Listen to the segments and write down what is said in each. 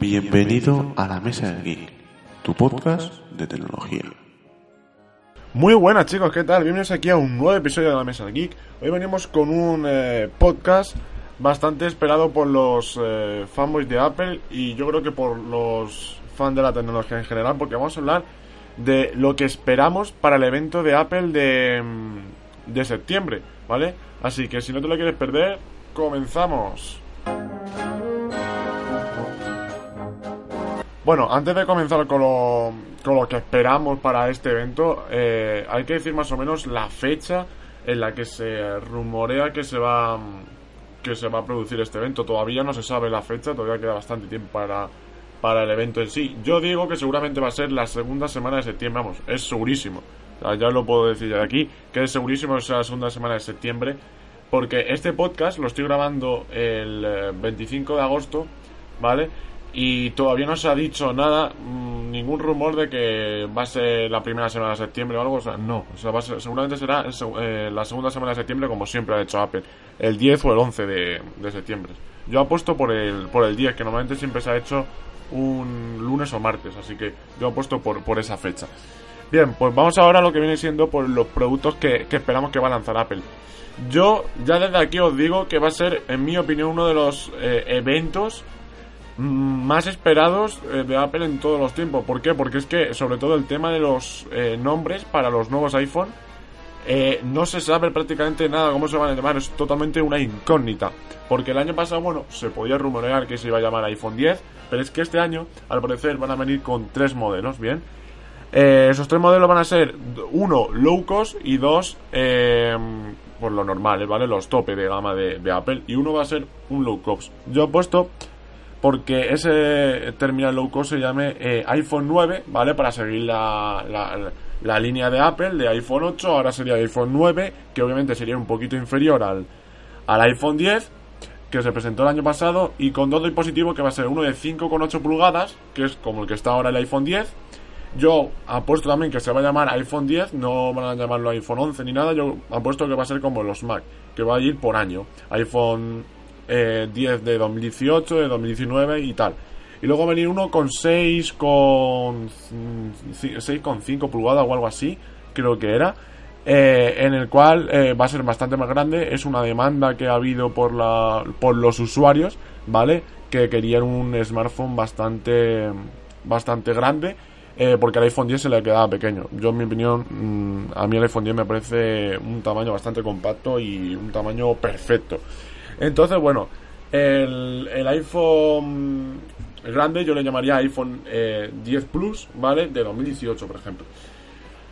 Bienvenido a la Mesa del Geek, tu podcast de tecnología. Muy buenas chicos, ¿qué tal? Bienvenidos aquí a un nuevo episodio de la Mesa del Geek. Hoy venimos con un eh, podcast bastante esperado por los eh, fanboys de Apple y yo creo que por los fans de la tecnología en general, porque vamos a hablar de lo que esperamos para el evento de Apple de, mm, de septiembre, ¿vale? Así que si no te lo quieres perder, comenzamos. Bueno, antes de comenzar con lo, con lo que esperamos para este evento, eh, hay que decir más o menos la fecha en la que se rumorea que se va que se va a producir este evento. Todavía no se sabe la fecha, todavía queda bastante tiempo para, para el evento en sí. Yo digo que seguramente va a ser la segunda semana de septiembre, vamos, es segurísimo. ya lo puedo decir ya de aquí, que es segurísimo que sea la segunda semana de septiembre, porque este podcast lo estoy grabando el 25 eh, de agosto, ¿vale? Y todavía no se ha dicho nada, mmm, ningún rumor de que va a ser la primera semana de septiembre o algo, o sea, no, o sea, va a ser, seguramente será eh, la segunda semana de septiembre como siempre ha hecho Apple, el 10 o el 11 de, de, septiembre. Yo apuesto por el, por el 10, que normalmente siempre se ha hecho un lunes o martes, así que yo apuesto por, por esa fecha. Bien, pues vamos ahora a lo que viene siendo por los productos que, que esperamos que va a lanzar Apple. Yo ya desde aquí os digo que va a ser, en mi opinión, uno de los eh, eventos más esperados eh, de Apple en todos los tiempos. ¿Por qué? Porque es que sobre todo el tema de los eh, nombres para los nuevos iPhone eh, no se sabe prácticamente nada cómo se van a llamar, es totalmente una incógnita. Porque el año pasado, bueno, se podía rumorear que se iba a llamar iPhone 10, pero es que este año, al parecer, van a venir con tres modelos, ¿bien? esos tres modelos van a ser uno low cost y dos por lo normal, ¿vale? Los tope de gama de, de Apple y uno va a ser un low cost. Yo he puesto porque ese terminal low cost se llame eh, iPhone 9, ¿vale? Para seguir la, la, línea de Apple de iPhone 8, ahora sería iPhone 9, que obviamente sería un poquito inferior al, al iPhone 10, que se presentó el año pasado, y con dos dispositivos que va a ser uno de 5,8 pulgadas, que es como el que está ahora el iPhone 10. Yo apuesto también que se va a llamar iPhone 10, no van a llamarlo iPhone 11 ni nada, yo apuesto que va a ser como los Mac, que va a ir por año. iPhone eh, 10 de 2018, de 2019 y tal. Y luego venir uno con 6 con 6,5 pulgadas o algo así, creo que era. Eh, en el cual eh, va a ser bastante más grande. Es una demanda que ha habido por, la, por los usuarios, ¿vale? Que querían un smartphone bastante, bastante grande. Eh, porque al iPhone 10 se le quedaba pequeño. Yo, en mi opinión, mm, a mí el iPhone 10 me parece un tamaño bastante compacto y un tamaño perfecto. Entonces, bueno, el, el iPhone grande yo le llamaría iPhone 10 eh, Plus, ¿vale? De 2018, por ejemplo.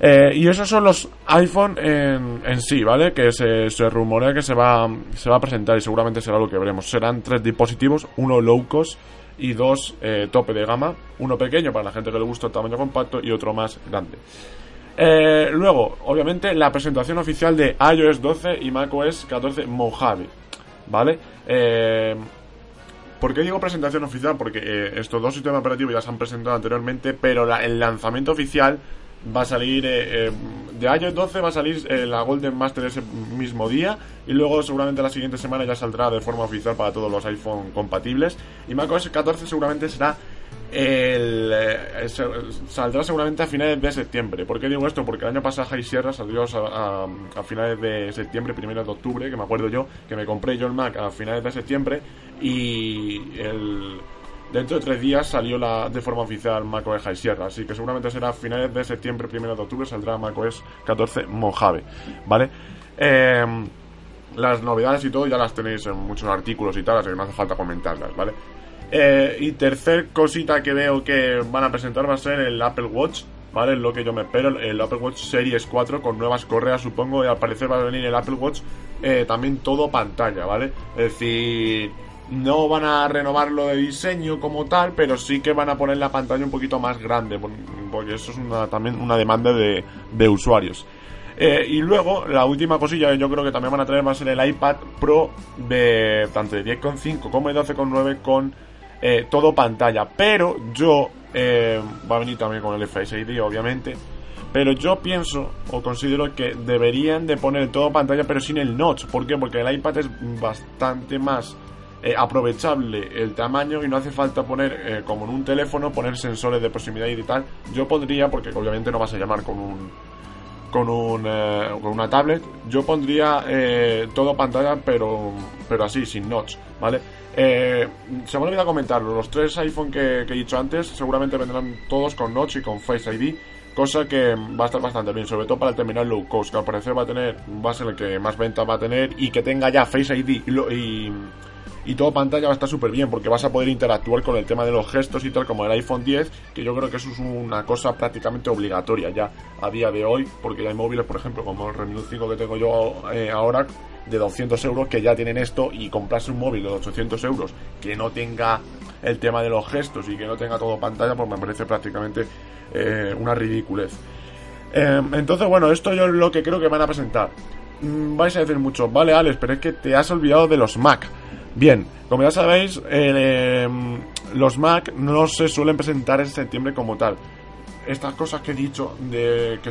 Eh, y esos son los iPhone en, en sí, ¿vale? Que se, se, rumorea que se va, se va a presentar y seguramente será lo que veremos. Serán tres dispositivos, uno low cost y dos eh, tope de gama. Uno pequeño para la gente que le gusta el tamaño compacto y otro más grande. Eh, luego, obviamente, la presentación oficial de iOS 12 y macOS 14 Mojave. ¿Vale? Eh, ¿Por qué digo presentación oficial? Porque eh, estos dos sistemas operativos ya se han presentado anteriormente, pero el lanzamiento oficial va a salir eh, eh de iOS 12 va a salir eh, la Golden Master ese mismo día y luego seguramente la siguiente semana ya saldrá de forma oficial para todos los iPhone compatibles y macOS 14 seguramente será el, eh, saldrá seguramente a finales de septiembre. ¿Por qué digo esto? Porque el año pasado High Sierra salió a, finales de septiembre, primero de octubre, que me acuerdo yo, que me compré yo el Mac a finales de septiembre y el, dentro de tres días salió la, de forma oficial macOS High Sierra. Así que seguramente será a finales de septiembre, primero de octubre, saldrá macOS 14 Mojave. ¿Vale? Eh, las novedades y todo ya las tenéis en muchos artículos y tal, así que no hace falta comentarlas, ¿vale? Eh, y tercer cosita que veo que van a presentar va a ser el Apple Watch, ¿vale? Lo que yo me espero, el Apple Watch Series 4 con nuevas correas, supongo, y al parecer va a venir el Apple Watch eh, también todo pantalla, ¿vale? Es decir, no van a renovarlo de diseño como tal, pero sí que van a poner la pantalla un poquito más grande, porque eso es una, también una demanda de, de usuarios. Eh, y luego, la última cosilla que yo creo que también van a traer va a ser el iPad Pro de tanto de 10,5 como de 12,9 con eh, todo pantalla. Pero yo, eh, va a venir también con el Face ID, obviamente. Pero yo pienso o considero que deberían de poner todo pantalla pero sin el notch. ¿Por qué? Porque el iPad es bastante más aprovechable el tamaño y no hace falta poner, como en un teléfono, poner sensores de proximidad y tal. Yo podría, porque obviamente no vas a llamar con un con, un, eh, con una tablet, yo pondría eh, todo pantalla, pero, pero así, sin notch, ¿vale? Eh, se me olvidado comentarlo, los tres iPhone que, he dicho antes seguramente vendrán todos con notch y con Face ID, cosa que va a estar bastante bien, sobre todo para el terminal low cost, que al parecer va a tener, va a ser el que más venta va a tener y que tenga ya Face ID y y todo pantalla va a estar súper bien porque vas a poder interactuar con el tema de los gestos y tal como el iPhone 10 que yo creo que eso es una cosa prácticamente obligatoria ya a día de hoy porque ya hay móviles por ejemplo como el Redmi 5 que tengo yo eh, ahora de 200 euros que ya tienen esto y comprarse un móvil de 800 euros que no tenga el tema de los gestos y que no tenga todo pantalla pues me parece prácticamente eh, una ridiculez. Eh, entonces bueno esto yo es lo que creo que van a presentar. Mm, vais a decir mucho vale Alex pero es que te has olvidado de los Mac Bien, como ya sabéis, eh, los Mac no se suelen presentar en septiembre como tal. Estas cosas que he dicho de que,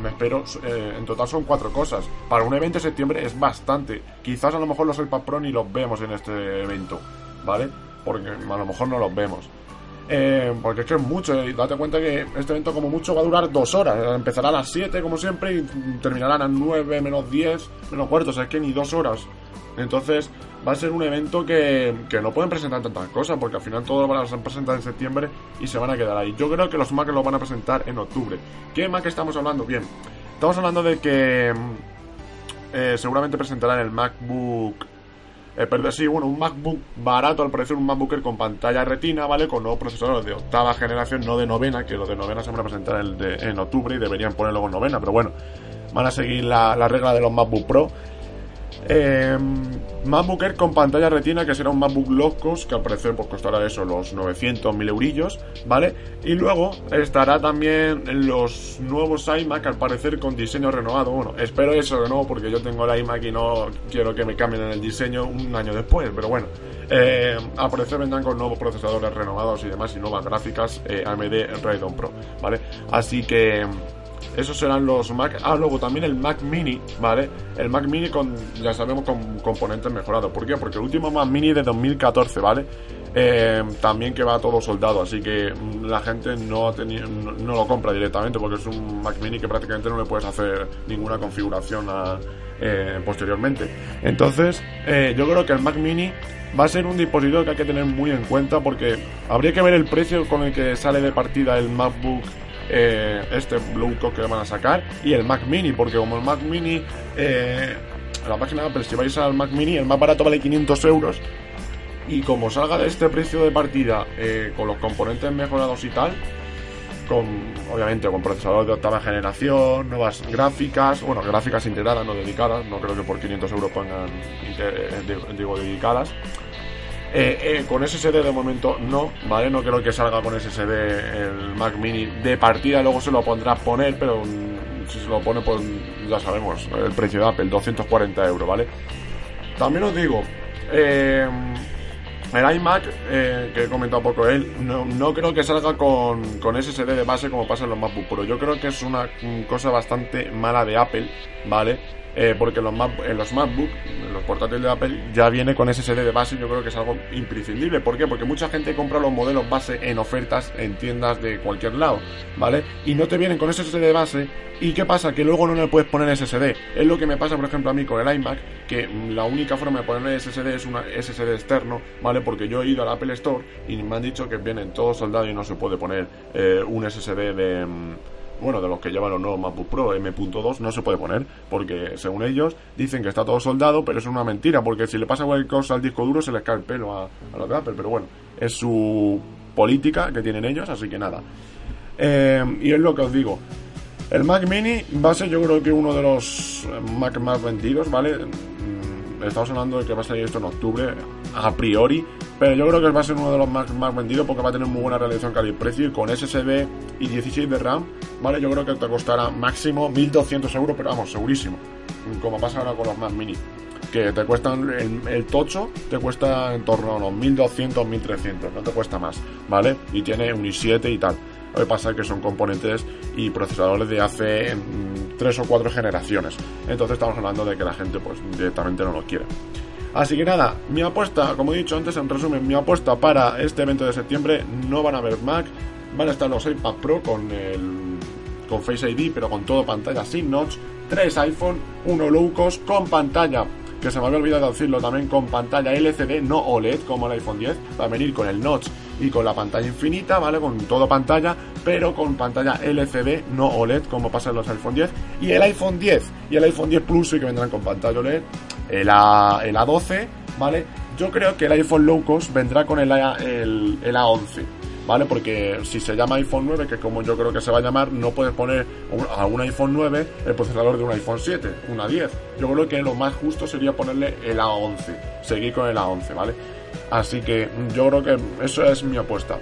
me espero, eh, en total son cuatro cosas. Para un evento de septiembre es bastante. Quizás a lo mejor los iPad Pro ni los vemos en este evento, ¿vale? Porque a lo mejor no los vemos. Eh, porque es que es mucho, date cuenta que este evento como mucho va a durar dos horas. Empezará a las 7 como siempre y terminará a las 9 menos 10 menos cuarto, o sea, es que ni dos horas. Entonces, va a ser un evento que, no pueden presentar tantas cosas, porque al final todo lo van a presentar en septiembre y se van a quedar ahí. Yo creo que los Mac lo van a presentar en octubre. ¿Qué Mac estamos hablando? Bien, estamos hablando de que eh, seguramente presentarán el MacBook. Pero sí, bueno, un MacBook barato, al parecer un MacBooker con pantalla retina, ¿vale? Con nuevos procesadores de octava generación, no de novena, que los de novena se van a presentar en octubre y deberían ponerlo en novena, pero bueno, van a seguir la, la regla de los MacBook Pro. Eh, MacBook Air con pantalla retina, que será un MacBook locos que al parecer pues, costará eso, los 900, 1000 eurillos, ¿vale? Y luego estará también los nuevos iMac, al parecer con diseño renovado. Bueno, espero eso de nuevo, porque yo tengo el iMac y no quiero que me cambien el diseño un año después, pero bueno. Eh, al parecer vendrán con nuevos procesadores renovados y demás, y nuevas gráficas eh, AMD Radeon Pro, ¿vale? Así que esos serán los Mac. Ah, luego también el Mac Mini, ¿vale? El Mac Mini con, ya sabemos, con componentes mejorados. ¿Por qué? Porque el último Mac Mini de 2014, ¿vale? Eh, también que va todo soldado, así que la gente no, no, lo compra directamente porque es un Mac Mini que prácticamente no le puedes hacer ninguna configuración eh, posteriormente. Entonces, eh, yo creo que el Mac Mini va a ser un dispositivo que hay que tener muy en cuenta porque habría que ver el precio con el que sale de partida el MacBook eh, este Blue que van a sacar y el Mac Mini, porque como el Mac Mini, eh, la página Apple, si vais al Mac Mini, el más barato vale 500 euros. Y como salga de este precio de partida eh, con los componentes mejorados y tal, con obviamente con procesador de octava generación, nuevas gráficas, bueno, gráficas integradas, no dedicadas, no creo que por 500 euros pongan, digo, dedicadas. Eh, eh, con SSD de momento no, ¿vale? No creo que salga con SSD el Mac Mini de partida, luego se lo pondrá poner, pero mm, si se lo pone, pues ya sabemos, el precio de Apple, 240 euros, ¿vale? También os digo, eh, el iMac, que he comentado poco él, no, no creo que salga con, con, SSD de base como pasa en los MacBook Pro. Yo creo que es una cosa bastante mala de Apple, ¿vale? Eh, porque los en los MacBook, en los portátiles de Apple, ya viene con SSD de base. Yo creo que es algo imprescindible. ¿Por qué? Porque mucha gente compra los modelos base en ofertas en tiendas de cualquier lado, ¿vale? Y no te vienen con SSD de base. ¿Y qué pasa? Que luego no le puedes poner SSD. Es lo que me pasa, por ejemplo, a mí con el iMac, que la única forma de poner SSD es una SSD externo, ¿vale? Porque yo he ido al Apple Store y me han dicho que vienen todos soldados y no se puede poner eh, un SSD de mm, bueno, de los que llevan los nuevos MacBook Pro M.2 no se puede poner, porque según ellos dicen que está todo soldado, pero es una mentira, porque si le pasa cualquier al disco duro se les cae el pelo a, a los de pero bueno, es su política que tienen ellos, así que nada. Eh, y es lo que os digo. El Mac Mini va a ser yo creo que uno de los Mac más vendidos, ¿vale? Mm, estamos hablando de que va a salir esto en octubre. A priori, pero yo creo que va a ser uno de los más, más vendidos porque va a tener muy buena realización calidad-precio y con SSD y 16 de RAM, ¿vale? Yo creo que te costará máximo 1200 euros, pero vamos, segurísimo, como pasa ahora con los Mac Mini que te cuestan el, tocho te cuesta en torno a unos 1200 1300 no te cuesta más vale y tiene un i7 y tal. Lo que pasa es que son componentes y procesadores de hace 3 mm, o 4 generaciones. Entonces estamos hablando de que la gente pues directamente no lo quiere así que nada mi apuesta como he dicho antes en resumen mi apuesta para este evento de septiembre no van a haber Mac van a estar los iPad Pro con el con Face ID pero con todo pantalla sin notch 3 iPhone, 1 low con pantalla que se me había olvidado decirlo también con pantalla LCD, no OLED como el iPhone 10, va a venir con el notch y con la pantalla infinita, ¿vale? Con todo pantalla, pero con pantalla LCD, no OLED como pasa en los iPhone 10. Y el iPhone 10 y el iPhone 10 Plus sí que vendrán con pantalla OLED, el, A, el A12, ¿vale? Yo creo que el iPhone Low Cost vendrá con el, el, el A11 ¿vale? Porque si se llama iPhone 9, que como yo creo que se va a llamar, no puedes poner a un iPhone 9 el procesador de un iPhone 7, una 10. Yo creo que lo más justo sería ponerle el A11, seguir con el A11, ¿vale? Así que yo creo que eso es mi apuesta.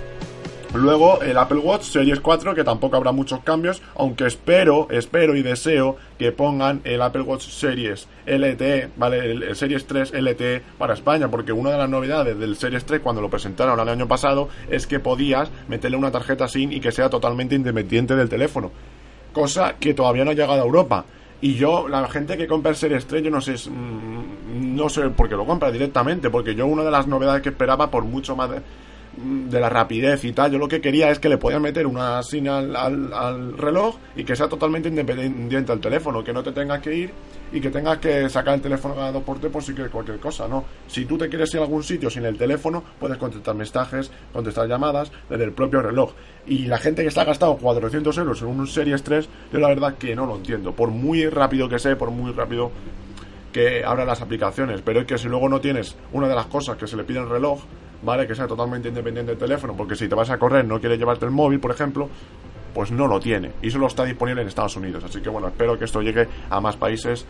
Luego el Apple Watch Series 4, que tampoco habrá muchos cambios, aunque espero, espero y deseo que pongan el Apple Watch Series LTE, ¿vale? El, Series 3 LTE para España, porque una de las novedades del Series 3 cuando lo presentaron el año pasado es que podías meterle una tarjeta SIM y que sea totalmente independiente del teléfono. Cosa que todavía no ha llegado a Europa. Y yo, la gente que compra el Series 3, yo no sé, mm, no sé por qué lo compra directamente, porque yo una de las novedades que esperaba por mucho más de, de la rapidez y tal. Yo lo que quería es que le podían meter una señal al, reloj y que sea totalmente independiente al teléfono, que no te tengas que ir y que tengas que sacar el teléfono cada dos por por si quieres cualquier cosa, ¿no? Si tú te quieres ir a algún sitio sin el teléfono, puedes contestar mensajes, contestar llamadas desde el propio reloj. Y la gente que está gastado 400 euros en un Series 3, yo la verdad que no lo entiendo. Por muy rápido que sea, por muy rápido que abra las aplicaciones, pero es que si luego no tienes una de las cosas que se le pide el reloj, ¿vale? Que sea totalmente independiente del teléfono, porque si te vas a correr no quieres llevarte el móvil, por ejemplo, pues no lo tiene. Y solo está disponible en Estados Unidos. Así que bueno, espero que esto llegue a más países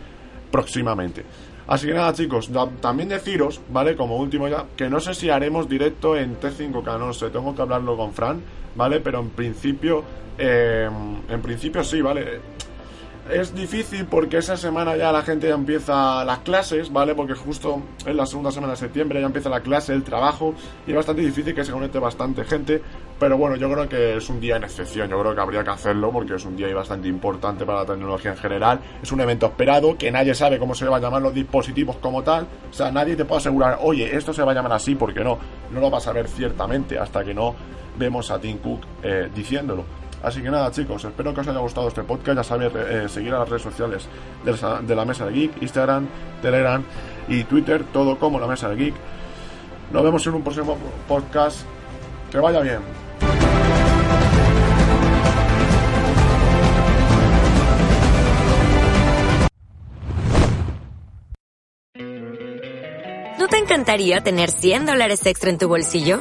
próximamente. Así que nada chicos, también deciros, ¿vale? Como último ya, que no sé si haremos directo en T5K, no sé, tengo que hablarlo con Fran, ¿vale? Pero en principio, eh, en principio sí, ¿vale? Es difícil porque esa semana ya la gente ya empieza las clases, ¿vale? Porque justo en la segunda semana de septiembre ya empieza la clase, el trabajo, y es bastante difícil que se conecte bastante gente. Pero bueno, yo creo que es un día en excepción, yo creo que habría que hacerlo porque es un día bastante importante para la tecnología en general. Es un evento esperado, que nadie sabe cómo se van a llamar los dispositivos como tal. O sea, nadie te puede asegurar, oye, esto se va a llamar así, porque no. No lo vas a ver ciertamente hasta que no vemos a Tim Cook eh, diciéndolo. Así que nada, chicos, espero que os haya gustado este podcast. Ya sabéis, eh, seguir a las redes sociales de la, Mesa de Geek, Instagram, Telegram y Twitter, todo como la Mesa de Geek. Nos vemos en un próximo podcast. Que vaya bien. ¿No te encantaría tener 100 dólares extra en tu bolsillo?